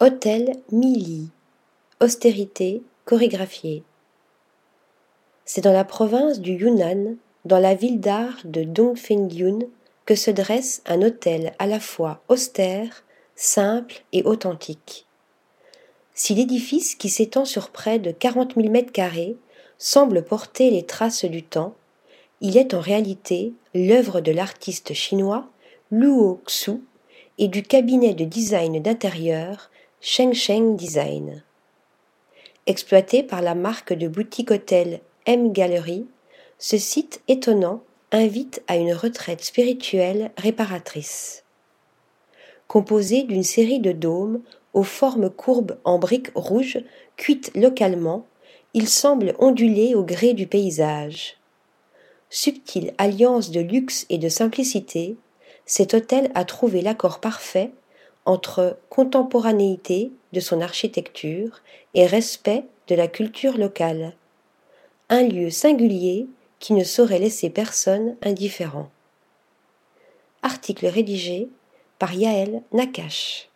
Hôtel Mili. Austérité chorégraphiée. C'est dans la province du Yunnan, dans la ville d'art de Dongfengyun, que se dresse un hôtel à la fois austère, simple et authentique. Si l'édifice, qui s'étend sur près de quarante mille mètres carrés, semble porter les traces du temps, il est en réalité l'œuvre de l'artiste chinois Luo Xu et du cabinet de design d'intérieur Sheng Design. Exploité par la marque de boutique hôtel M Gallery, ce site étonnant invite à une retraite spirituelle réparatrice. Composé d'une série de dômes aux formes courbes en briques rouges cuites localement, il semble onduler au gré du paysage. Subtile alliance de luxe et de simplicité, cet hôtel a trouvé l'accord parfait entre contemporanéité de son architecture et respect de la culture locale. Un lieu singulier qui ne saurait laisser personne indifférent. Article rédigé par Yaël Nakache.